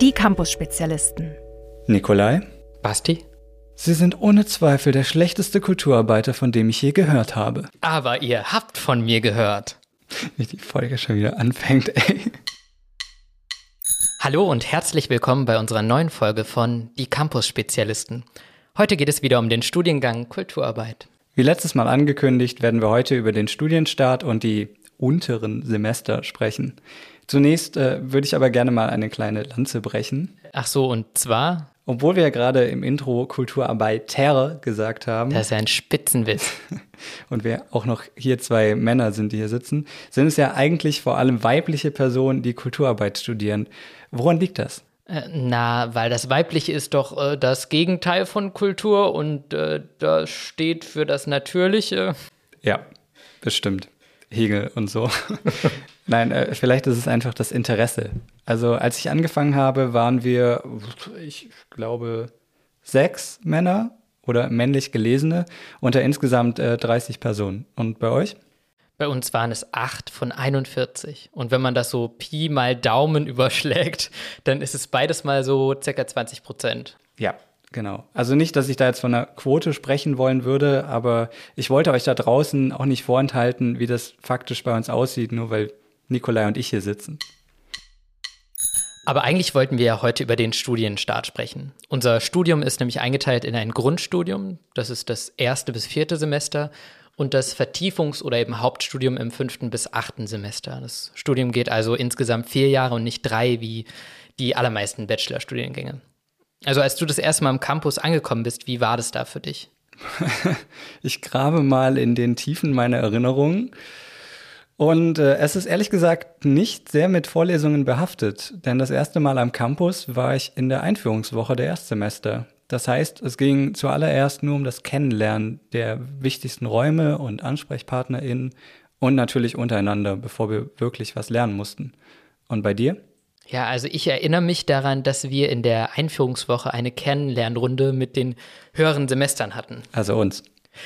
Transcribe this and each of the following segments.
Die Campus-Spezialisten. Nikolai? Basti? Sie sind ohne Zweifel der schlechteste Kulturarbeiter, von dem ich je gehört habe. Aber ihr habt von mir gehört. Wie die Folge schon wieder anfängt, ey. Hallo und herzlich willkommen bei unserer neuen Folge von Die Campus-Spezialisten. Heute geht es wieder um den Studiengang Kulturarbeit. Wie letztes Mal angekündigt, werden wir heute über den Studienstart und die unteren Semester sprechen. Zunächst äh, würde ich aber gerne mal eine kleine Lanze brechen. Ach so, und zwar? Obwohl wir ja gerade im Intro Kulturarbeiter gesagt haben. Das ist ja ein Spitzenwitz. und wir auch noch hier zwei Männer sind, die hier sitzen, sind es ja eigentlich vor allem weibliche Personen, die Kulturarbeit studieren. Woran liegt das? Äh, na, weil das Weibliche ist doch äh, das Gegenteil von Kultur und äh, das steht für das Natürliche. Ja, bestimmt. Hegel und so. Nein, äh, vielleicht ist es einfach das Interesse. Also als ich angefangen habe, waren wir, ich glaube, sechs Männer oder männlich Gelesene unter insgesamt äh, 30 Personen. Und bei euch? Bei uns waren es acht von 41. Und wenn man das so Pi mal Daumen überschlägt, dann ist es beides mal so circa 20 Prozent. Ja, Genau. Also nicht, dass ich da jetzt von einer Quote sprechen wollen würde, aber ich wollte euch da draußen auch nicht vorenthalten, wie das faktisch bei uns aussieht, nur weil Nikolai und ich hier sitzen. Aber eigentlich wollten wir ja heute über den Studienstart sprechen. Unser Studium ist nämlich eingeteilt in ein Grundstudium, das ist das erste bis vierte Semester, und das Vertiefungs- oder eben Hauptstudium im fünften bis achten Semester. Das Studium geht also insgesamt vier Jahre und nicht drei wie die allermeisten Bachelorstudiengänge. Also als du das erste Mal am Campus angekommen bist, wie war das da für dich? ich grabe mal in den Tiefen meiner Erinnerungen. Und äh, es ist ehrlich gesagt nicht sehr mit Vorlesungen behaftet, denn das erste Mal am Campus war ich in der Einführungswoche der Erstsemester. Das heißt, es ging zuallererst nur um das Kennenlernen der wichtigsten Räume und AnsprechpartnerInnen und natürlich untereinander, bevor wir wirklich was lernen mussten. Und bei dir? Ja, also ich erinnere mich daran, dass wir in der Einführungswoche eine Kennenlernrunde mit den höheren Semestern hatten. Also uns.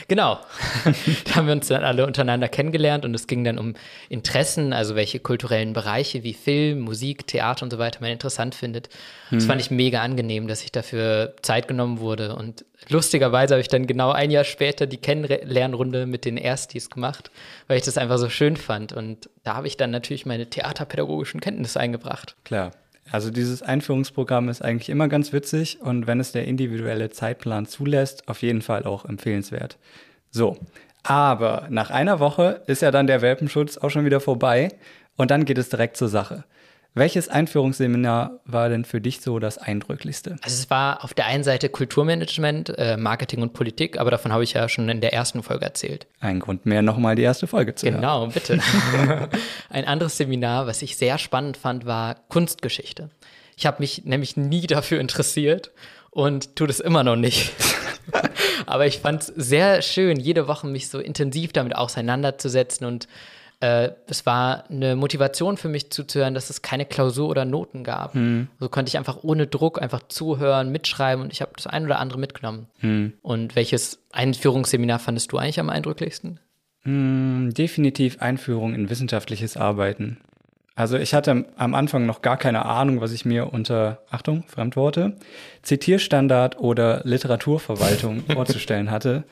Genau. da haben wir uns dann alle untereinander kennengelernt und es ging dann um Interessen, also welche kulturellen Bereiche wie Film, Musik, Theater und so weiter man interessant findet. Hm. Das fand ich mega angenehm, dass ich dafür Zeit genommen wurde und lustigerweise habe ich dann genau ein Jahr später die Kennenlernrunde mit den Erstis gemacht, weil ich das einfach so schön fand und da habe ich dann natürlich meine theaterpädagogischen Kenntnisse eingebracht. Klar. Also dieses Einführungsprogramm ist eigentlich immer ganz witzig und wenn es der individuelle Zeitplan zulässt, auf jeden Fall auch empfehlenswert. So, aber nach einer Woche ist ja dann der Welpenschutz auch schon wieder vorbei und dann geht es direkt zur Sache. Welches Einführungsseminar war denn für dich so das eindrücklichste? Also es war auf der einen Seite Kulturmanagement, äh, Marketing und Politik, aber davon habe ich ja schon in der ersten Folge erzählt. Ein Grund mehr, nochmal die erste Folge zu genau, hören. Genau, bitte. Ein anderes Seminar, was ich sehr spannend fand, war Kunstgeschichte. Ich habe mich nämlich nie dafür interessiert und tue das immer noch nicht. aber ich fand es sehr schön, jede Woche mich so intensiv damit auseinanderzusetzen und äh, es war eine Motivation für mich zuzuhören, dass es keine Klausur oder Noten gab. Mhm. So konnte ich einfach ohne Druck einfach zuhören, mitschreiben und ich habe das ein oder andere mitgenommen. Mhm. Und welches Einführungsseminar fandest du eigentlich am eindrücklichsten? Mhm, definitiv Einführung in wissenschaftliches Arbeiten. Also ich hatte am Anfang noch gar keine Ahnung, was ich mir unter, Achtung, Fremdworte, Zitierstandard oder Literaturverwaltung vorzustellen hatte.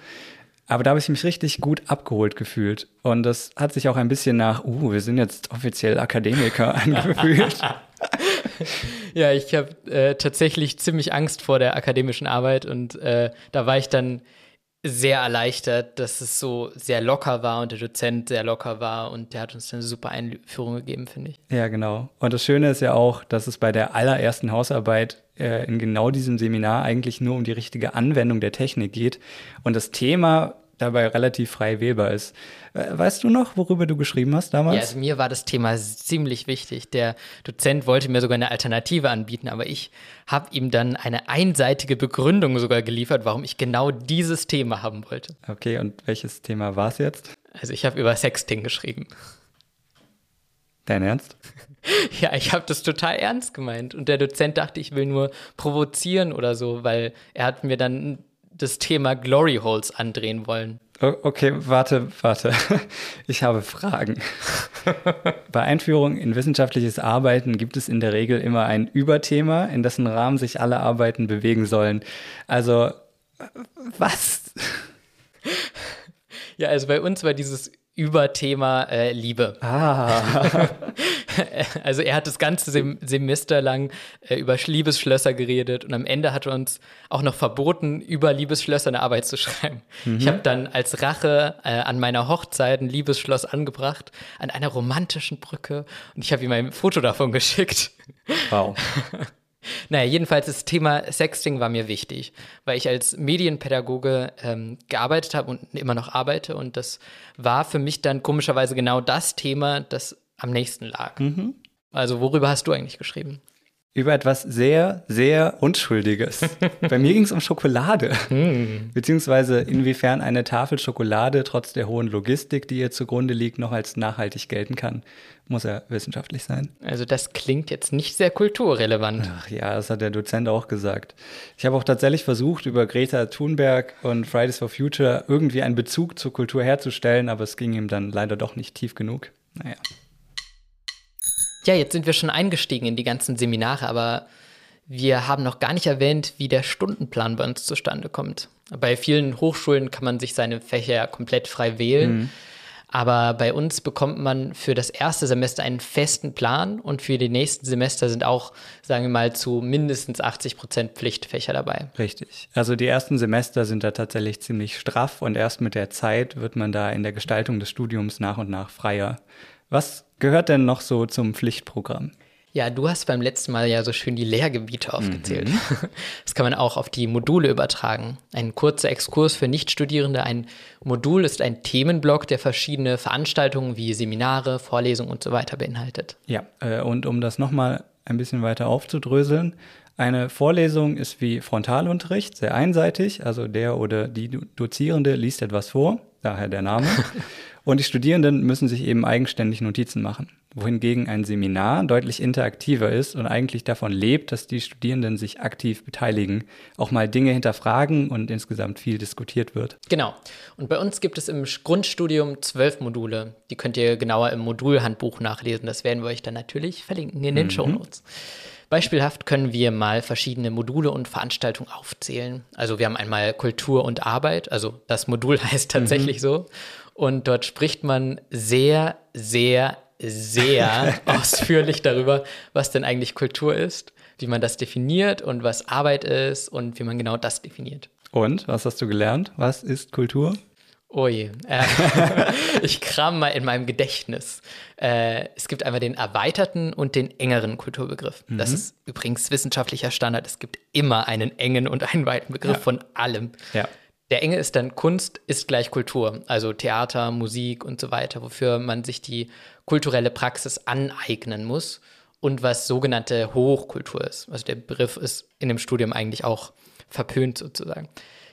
Aber da habe ich mich richtig gut abgeholt gefühlt. Und das hat sich auch ein bisschen nach, uh, wir sind jetzt offiziell Akademiker angefühlt. ja, ich habe äh, tatsächlich ziemlich Angst vor der akademischen Arbeit und äh, da war ich dann sehr erleichtert, dass es so sehr locker war und der Dozent sehr locker war und der hat uns eine super Einführung gegeben, finde ich. Ja, genau. Und das Schöne ist ja auch, dass es bei der allerersten Hausarbeit äh, in genau diesem Seminar eigentlich nur um die richtige Anwendung der Technik geht und das Thema dabei relativ frei wählbar ist. Äh, weißt du noch, worüber du geschrieben hast damals? Ja, also mir war das Thema ziemlich wichtig. Der Dozent wollte mir sogar eine Alternative anbieten, aber ich habe ihm dann eine einseitige Begründung sogar geliefert, warum ich genau dieses Thema haben wollte. Okay, und welches Thema war es jetzt? Also ich habe über Sexting geschrieben. Dein Ernst? Ja, ich habe das total ernst gemeint. Und der Dozent dachte, ich will nur provozieren oder so, weil er hat mir dann das Thema Glory Holes andrehen wollen. Okay, warte, warte. Ich habe Fragen. Bei Einführung in wissenschaftliches Arbeiten gibt es in der Regel immer ein Überthema, in dessen Rahmen sich alle Arbeiten bewegen sollen. Also, was? Ja, also bei uns war dieses Überthema äh, Liebe. Ah. also er hat das ganze Sem Semester lang äh, über Liebesschlösser geredet und am Ende hat er uns auch noch verboten, über Liebesschlösser eine Arbeit zu schreiben. Mhm. Ich habe dann als Rache äh, an meiner Hochzeit ein Liebesschloss angebracht, an einer romantischen Brücke und ich habe ihm ein Foto davon geschickt. Wow. Naja, jedenfalls das Thema Sexting war mir wichtig, weil ich als Medienpädagoge ähm, gearbeitet habe und immer noch arbeite. Und das war für mich dann komischerweise genau das Thema, das am nächsten lag. Mhm. Also worüber hast du eigentlich geschrieben? Über etwas sehr, sehr Unschuldiges. Bei mir ging es um Schokolade. Mm. Beziehungsweise inwiefern eine Tafel Schokolade trotz der hohen Logistik, die ihr zugrunde liegt, noch als nachhaltig gelten kann. Muss ja wissenschaftlich sein. Also das klingt jetzt nicht sehr kulturrelevant. Ach ja, das hat der Dozent auch gesagt. Ich habe auch tatsächlich versucht, über Greta Thunberg und Fridays for Future irgendwie einen Bezug zur Kultur herzustellen, aber es ging ihm dann leider doch nicht tief genug. Naja. Ja, jetzt sind wir schon eingestiegen in die ganzen Seminare, aber wir haben noch gar nicht erwähnt, wie der Stundenplan bei uns zustande kommt. Bei vielen Hochschulen kann man sich seine Fächer komplett frei wählen. Mhm. Aber bei uns bekommt man für das erste Semester einen festen Plan und für die nächsten Semester sind auch, sagen wir mal, zu mindestens 80 Prozent Pflichtfächer dabei. Richtig. Also die ersten Semester sind da tatsächlich ziemlich straff und erst mit der Zeit wird man da in der Gestaltung des Studiums nach und nach freier. Was gehört denn noch so zum Pflichtprogramm? Ja, du hast beim letzten Mal ja so schön die Lehrgebiete aufgezählt. Mhm. Das kann man auch auf die Module übertragen. Ein kurzer Exkurs für Nichtstudierende. Ein Modul ist ein Themenblock, der verschiedene Veranstaltungen wie Seminare, Vorlesungen und so weiter beinhaltet. Ja, äh, und um das nochmal ein bisschen weiter aufzudröseln, eine Vorlesung ist wie Frontalunterricht, sehr einseitig. Also der oder die Dozierende liest etwas vor, daher der Name. Und die Studierenden müssen sich eben eigenständig Notizen machen. Wohingegen ein Seminar deutlich interaktiver ist und eigentlich davon lebt, dass die Studierenden sich aktiv beteiligen, auch mal Dinge hinterfragen und insgesamt viel diskutiert wird. Genau. Und bei uns gibt es im Grundstudium zwölf Module. Die könnt ihr genauer im Modulhandbuch nachlesen. Das werden wir euch dann natürlich verlinken in den mhm. Show Notes. Beispielhaft können wir mal verschiedene Module und Veranstaltungen aufzählen. Also wir haben einmal Kultur und Arbeit, also das Modul heißt tatsächlich mhm. so. Und dort spricht man sehr, sehr, sehr ausführlich darüber, was denn eigentlich Kultur ist, wie man das definiert und was Arbeit ist und wie man genau das definiert. Und was hast du gelernt? Was ist Kultur? Oh je. Äh, ich kram mal in meinem Gedächtnis. Äh, es gibt einmal den erweiterten und den engeren Kulturbegriff. Mhm. Das ist übrigens wissenschaftlicher Standard. Es gibt immer einen engen und einen weiten Begriff ja. von allem. Ja. Der enge ist dann Kunst ist gleich Kultur, also Theater, Musik und so weiter, wofür man sich die kulturelle Praxis aneignen muss und was sogenannte Hochkultur ist. Also der Begriff ist in dem Studium eigentlich auch verpönt sozusagen.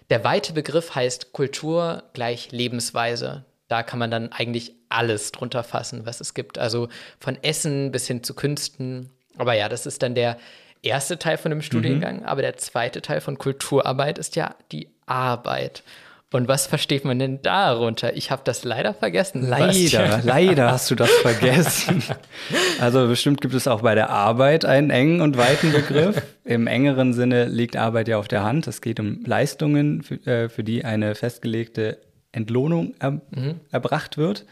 Der weite Begriff heißt Kultur gleich Lebensweise. Da kann man dann eigentlich alles drunter fassen, was es gibt. Also von Essen bis hin zu Künsten. Aber ja, das ist dann der erste Teil von dem Studiengang. Mhm. Aber der zweite Teil von Kulturarbeit ist ja die Arbeit. Und was versteht man denn darunter? Ich habe das leider vergessen. Leider, leider hast du das vergessen. Also bestimmt gibt es auch bei der Arbeit einen engen und weiten Begriff. Im engeren Sinne liegt Arbeit ja auf der Hand. Es geht um Leistungen, für, äh, für die eine festgelegte Entlohnung er, mhm. erbracht wird.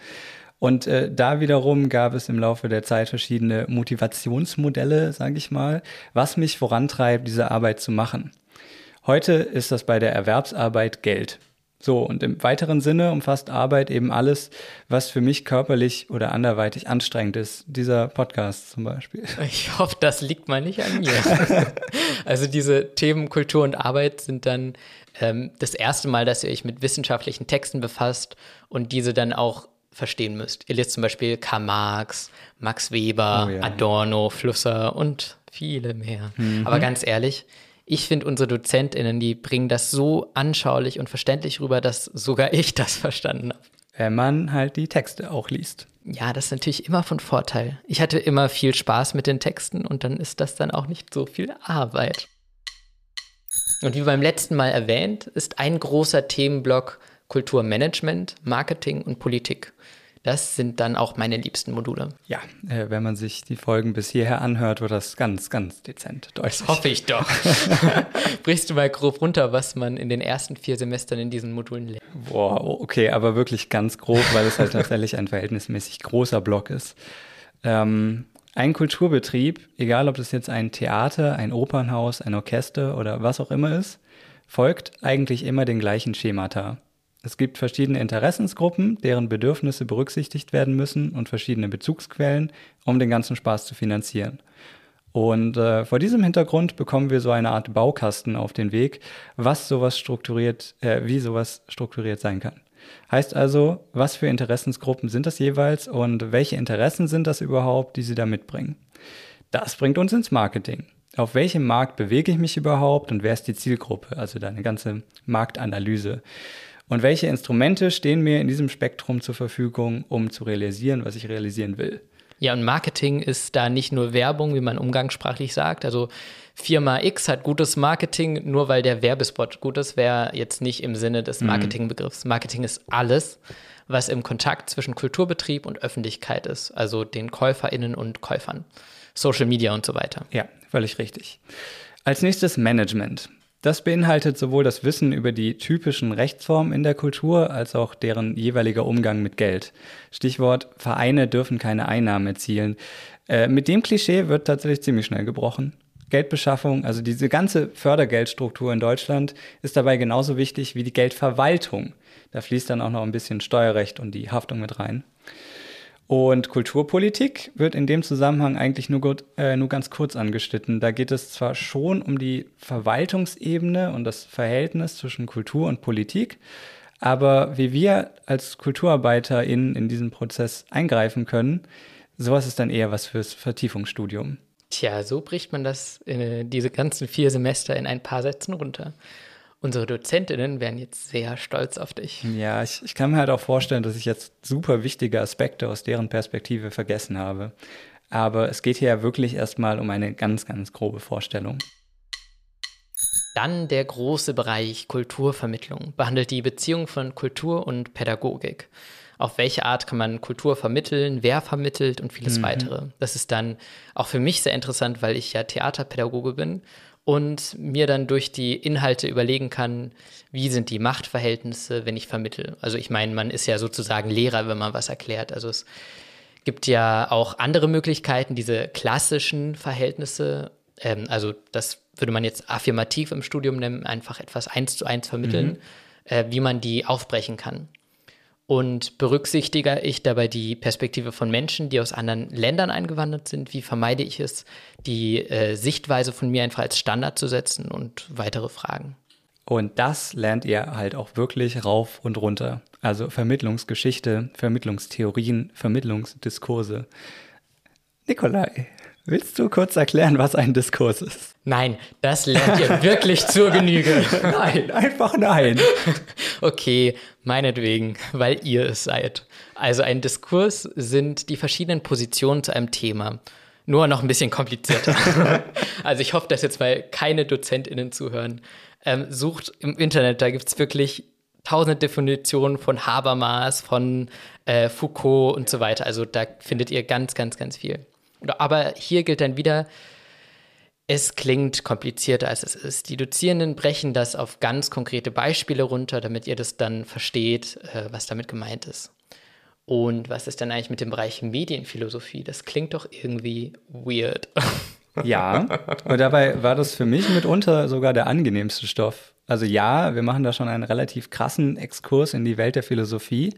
Und äh, da wiederum gab es im Laufe der Zeit verschiedene Motivationsmodelle, sage ich mal, was mich vorantreibt, diese Arbeit zu machen. Heute ist das bei der Erwerbsarbeit Geld. So, und im weiteren Sinne umfasst Arbeit eben alles, was für mich körperlich oder anderweitig anstrengend ist. Dieser Podcast zum Beispiel. Ich hoffe, das liegt mal nicht an mir. also diese Themen Kultur und Arbeit sind dann ähm, das erste Mal, dass ihr euch mit wissenschaftlichen Texten befasst und diese dann auch verstehen müsst. Ihr lest zum Beispiel Karl Marx, Max Weber, oh ja. Adorno, Flusser und viele mehr. Mhm. Aber ganz ehrlich, ich finde, unsere DozentInnen, die bringen das so anschaulich und verständlich rüber, dass sogar ich das verstanden habe. wenn man halt die Texte auch liest. Ja, das ist natürlich immer von Vorteil. Ich hatte immer viel Spaß mit den Texten und dann ist das dann auch nicht so viel Arbeit. Und wie beim letzten Mal erwähnt, ist ein großer Themenblock Kulturmanagement, Marketing und Politik. Das sind dann auch meine liebsten Module. Ja, äh, wenn man sich die Folgen bis hierher anhört, wird das ganz, ganz dezent deutlich. Hoffe ich doch. Brichst du mal grob runter, was man in den ersten vier Semestern in diesen Modulen lernt? Boah, okay, aber wirklich ganz grob, weil es halt tatsächlich ein verhältnismäßig großer Block ist. Ähm, ein Kulturbetrieb, egal ob das jetzt ein Theater, ein Opernhaus, ein Orchester oder was auch immer ist, folgt eigentlich immer den gleichen Schemata. Es gibt verschiedene Interessensgruppen, deren Bedürfnisse berücksichtigt werden müssen und verschiedene Bezugsquellen, um den ganzen Spaß zu finanzieren. Und äh, vor diesem Hintergrund bekommen wir so eine Art Baukasten auf den Weg, was sowas strukturiert, äh, wie sowas strukturiert sein kann. Heißt also, was für Interessensgruppen sind das jeweils und welche Interessen sind das überhaupt, die sie da mitbringen? Das bringt uns ins Marketing. Auf welchem Markt bewege ich mich überhaupt und wer ist die Zielgruppe? Also da eine ganze Marktanalyse. Und welche Instrumente stehen mir in diesem Spektrum zur Verfügung, um zu realisieren, was ich realisieren will? Ja, und Marketing ist da nicht nur Werbung, wie man umgangssprachlich sagt. Also Firma X hat gutes Marketing, nur weil der Werbespot gut ist, wäre jetzt nicht im Sinne des mhm. Marketingbegriffs. Marketing ist alles, was im Kontakt zwischen Kulturbetrieb und Öffentlichkeit ist, also den KäuferInnen und Käufern. Social Media und so weiter. Ja, völlig richtig. Als nächstes Management. Das beinhaltet sowohl das Wissen über die typischen Rechtsformen in der Kultur als auch deren jeweiliger Umgang mit Geld. Stichwort Vereine dürfen keine Einnahmen erzielen. Äh, mit dem Klischee wird tatsächlich ziemlich schnell gebrochen. Geldbeschaffung, also diese ganze Fördergeldstruktur in Deutschland ist dabei genauso wichtig wie die Geldverwaltung. Da fließt dann auch noch ein bisschen Steuerrecht und die Haftung mit rein. Und Kulturpolitik wird in dem Zusammenhang eigentlich nur, gut, äh, nur ganz kurz angeschnitten. Da geht es zwar schon um die Verwaltungsebene und das Verhältnis zwischen Kultur und Politik, aber wie wir als KulturarbeiterInnen in diesen Prozess eingreifen können, sowas ist dann eher was fürs Vertiefungsstudium. Tja, so bricht man das, äh, diese ganzen vier Semester in ein paar Sätzen runter. Unsere Dozentinnen wären jetzt sehr stolz auf dich. Ja, ich, ich kann mir halt auch vorstellen, dass ich jetzt super wichtige Aspekte aus deren Perspektive vergessen habe. Aber es geht hier ja wirklich erstmal um eine ganz, ganz grobe Vorstellung. Dann der große Bereich Kulturvermittlung behandelt die Beziehung von Kultur und Pädagogik. Auf welche Art kann man Kultur vermitteln, wer vermittelt und vieles mhm. weitere. Das ist dann auch für mich sehr interessant, weil ich ja Theaterpädagoge bin und mir dann durch die Inhalte überlegen kann, wie sind die Machtverhältnisse, wenn ich vermittle. Also ich meine, man ist ja sozusagen Lehrer, wenn man was erklärt. Also es gibt ja auch andere Möglichkeiten, diese klassischen Verhältnisse, ähm, also das würde man jetzt affirmativ im Studium nennen, einfach etwas eins zu eins vermitteln, mhm. äh, wie man die aufbrechen kann. Und berücksichtige ich dabei die Perspektive von Menschen, die aus anderen Ländern eingewandert sind? Wie vermeide ich es, die äh, Sichtweise von mir einfach als Standard zu setzen und weitere Fragen? Und das lernt ihr halt auch wirklich rauf und runter. Also Vermittlungsgeschichte, Vermittlungstheorien, Vermittlungsdiskurse. Nikolai, Willst du kurz erklären, was ein Diskurs ist? Nein, das lernt ihr wirklich zur Genüge. nein, einfach nein. okay, meinetwegen, weil ihr es seid. Also ein Diskurs sind die verschiedenen Positionen zu einem Thema. Nur noch ein bisschen komplizierter. also ich hoffe, dass jetzt mal keine DozentInnen zuhören. Ähm, sucht im Internet, da gibt es wirklich tausende Definitionen von Habermas, von äh, Foucault und so weiter. Also da findet ihr ganz, ganz, ganz viel. Aber hier gilt dann wieder, es klingt komplizierter, als es ist. Die Dozierenden brechen das auf ganz konkrete Beispiele runter, damit ihr das dann versteht, äh, was damit gemeint ist. Und was ist dann eigentlich mit dem Bereich Medienphilosophie? Das klingt doch irgendwie weird. Ja, und dabei war das für mich mitunter sogar der angenehmste Stoff. Also ja, wir machen da schon einen relativ krassen Exkurs in die Welt der Philosophie,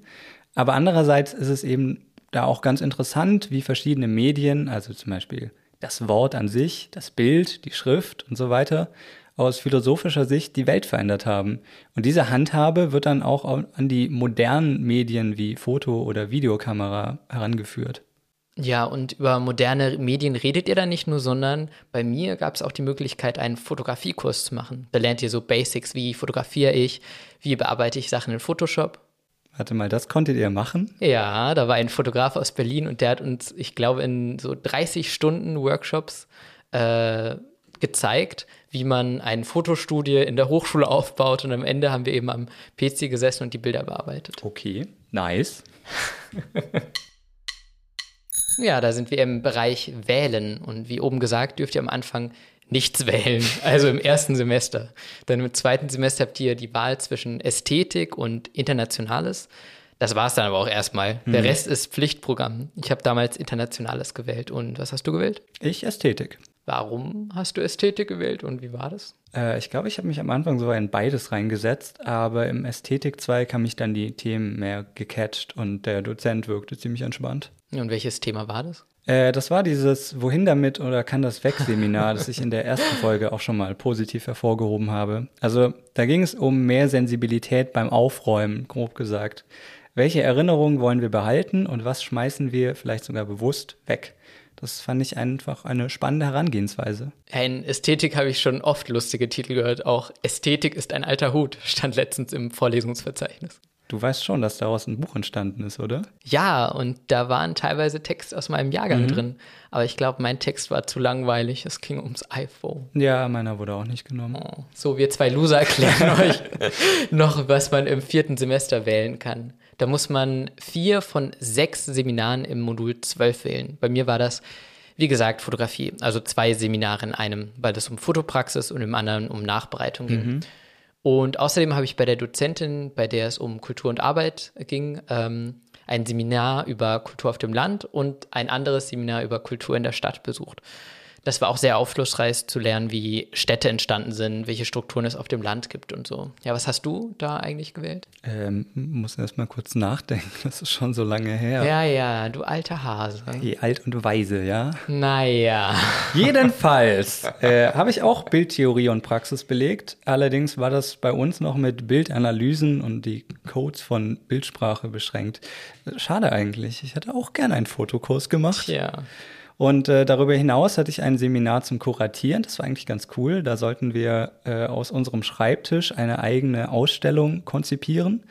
aber andererseits ist es eben da auch ganz interessant, wie verschiedene Medien, also zum Beispiel das Wort an sich, das Bild, die Schrift und so weiter, aus philosophischer Sicht die Welt verändert haben. Und diese Handhabe wird dann auch an die modernen Medien wie Foto- oder Videokamera herangeführt. Ja, und über moderne Medien redet ihr da nicht nur, sondern bei mir gab es auch die Möglichkeit, einen Fotografiekurs zu machen. Da lernt ihr so Basics, wie fotografiere ich, wie bearbeite ich Sachen in Photoshop Warte mal, das konntet ihr machen? Ja, da war ein Fotograf aus Berlin und der hat uns, ich glaube, in so 30 Stunden Workshops äh, gezeigt, wie man eine Fotostudie in der Hochschule aufbaut und am Ende haben wir eben am PC gesessen und die Bilder bearbeitet. Okay, nice. ja, da sind wir im Bereich Wählen und wie oben gesagt, dürft ihr am Anfang nichts wählen, also im ersten Semester. Dann im zweiten Semester habt ihr die Wahl zwischen Ästhetik und Internationales. Das war es dann aber auch erstmal. Der Mhm. Rest ist Pflichtprogramm. Ich habe damals Internationales gewählt. Und was hast du gewählt? Ich Ästhetik. Warum hast du Ästhetik gewählt und wie war das? Äh, ich glaube, ich habe mich am Anfang sogar in beides reingesetzt, aber im Ästhetik-Zweig haben mich dann die Themen mehr gecatcht und der Dozent wirkte ziemlich entspannt. Und welches Thema war das? Äh, das war dieses Wohin damit oder kann das weg Seminar, das ich in der ersten Folge auch schon mal positiv hervorgehoben habe. Also da ging es um mehr Sensibilität beim Aufräumen, grob gesagt. Welche Erinnerungen wollen wir behalten und was schmeißen wir vielleicht sogar bewusst weg? Das fand ich einfach eine spannende Herangehensweise. In Ästhetik habe ich schon oft lustige Titel gehört. Auch Ästhetik ist ein alter Hut, stand letztens im Vorlesungsverzeichnis. Du weißt schon, dass daraus ein Buch entstanden ist, oder? Ja, und da waren teilweise Texte aus meinem Jahrgang Mhm. drin. Aber ich glaube, mein Text war zu langweilig. Es ging ums iPhone. Ja, meiner wurde auch nicht genommen. Oh. So, wir zwei Loser erklären euch noch, was man im vierten Semester wählen kann. Da muss man vier von sechs Seminaren im Modul 12 wählen. Bei mir war das, wie gesagt, Fotografie. Also zwei Seminare in einem, weil es um Fotopraxis und im anderen um Nachbereitung ging. Und außerdem habe ich bei der Dozentin, bei der es um Kultur und Arbeit ging, ähm, ein Seminar über Kultur auf dem Land und ein anderes Seminar über Kultur in der Stadt besucht. Das war auch sehr aufschlussreich zu lernen, wie Städte entstanden sind, welche Strukturen es auf dem Land gibt und so. Ja, was hast du da eigentlich gewählt? Ähm, muss erst mal kurz nachdenken, das ist schon so lange her. Ja, ja, du alter Hase. Die alt und weise, ja. Naja. Jedenfalls äh, habe ich auch Bildtheorie und Praxis belegt. Allerdings war das bei uns noch mit Bildanalysen und die Codes von Bildsprache beschränkt. Schade eigentlich. Ich hätte auch gerne einen Fotokurs gemacht. Ja. Und äh, darüber hinaus hatte ich ein Seminar zum Kuratieren. Das war eigentlich ganz cool. Da sollten wir äh, aus unserem Schreibtisch eine eigene Ausstellung konzipieren.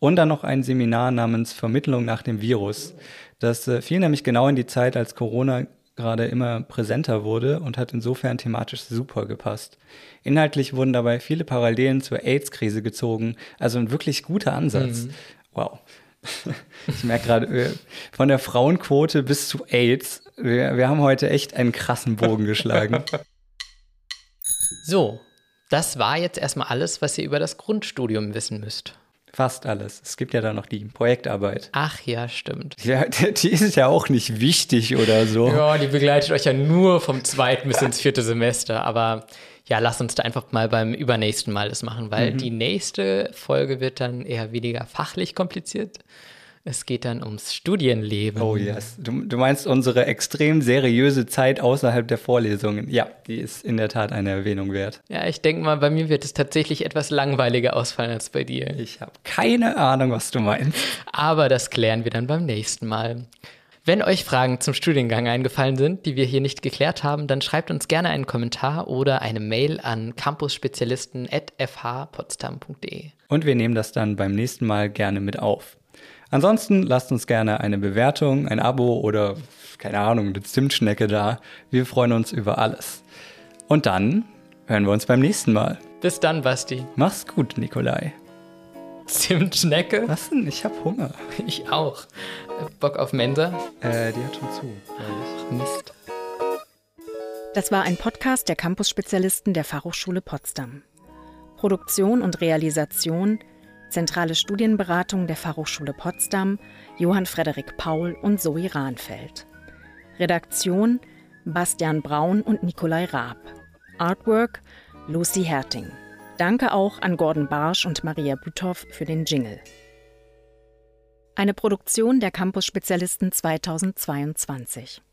Und dann noch ein Seminar namens Vermittlung nach dem Virus. Das äh, fiel nämlich genau in die Zeit, als Corona gerade immer präsenter wurde und hat insofern thematisch super gepasst. Inhaltlich wurden dabei viele Parallelen zur AIDS-Krise gezogen. Also ein wirklich guter Ansatz. Wow. Ich merke gerade, äh, von der Frauenquote bis zu AIDS, wir, wir haben heute echt einen krassen Bogen geschlagen. So, das war jetzt erstmal alles, was ihr über das Grundstudium wissen müsst. Fast alles. Es gibt ja da noch die Projektarbeit. Ach ja, stimmt. Ja, die ist ja auch nicht wichtig oder so. Ja, die begleitet euch ja nur vom zweiten bis ins vierte Semester. Aber ja, lasst uns da einfach mal beim übernächsten Mal das machen, weil die nächste Folge wird dann eher weniger fachlich kompliziert. Es geht dann ums Studienleben. Oh yes. Du, du meinst unsere extrem seriöse Zeit außerhalb der Vorlesungen. Ja, die ist in der Tat eine Erwähnung wert. Ja, ich denke mal, bei mir wird es tatsächlich etwas langweiliger ausfallen als bei dir. Ich habe keine Ahnung, was du meinst. Aber das klären wir dann beim nächsten Mal. Wenn euch Fragen zum Studiengang eingefallen sind, die wir hier nicht geklärt haben, dann schreibt uns gerne einen Kommentar oder eine Mail an campusspezialisten.fhpotsdam.de. Und wir nehmen das dann beim nächsten Mal gerne mit auf. Ansonsten lasst uns gerne eine Bewertung, ein Abo oder, keine Ahnung, eine Zimtschnecke da. Wir freuen uns über alles. Und dann hören wir uns beim nächsten Mal. Bis dann, Basti. Mach's gut, Nikolai. Zimtschnecke? Was denn? Ich hab Hunger. Ich auch. Bock auf Mensa? Äh, die hat schon zu. Ach, Mist. Das war ein Podcast der Campus-Spezialisten der Fachhochschule Potsdam. Produktion und Realisation Zentrale Studienberatung der Fachhochschule Potsdam, Johann Frederik Paul und Zoe Rahnfeld. Redaktion Bastian Braun und Nikolai Raab. Artwork Lucy Herting. Danke auch an Gordon Barsch und Maria Büthoff für den Jingle. Eine Produktion der Campus-Spezialisten 2022.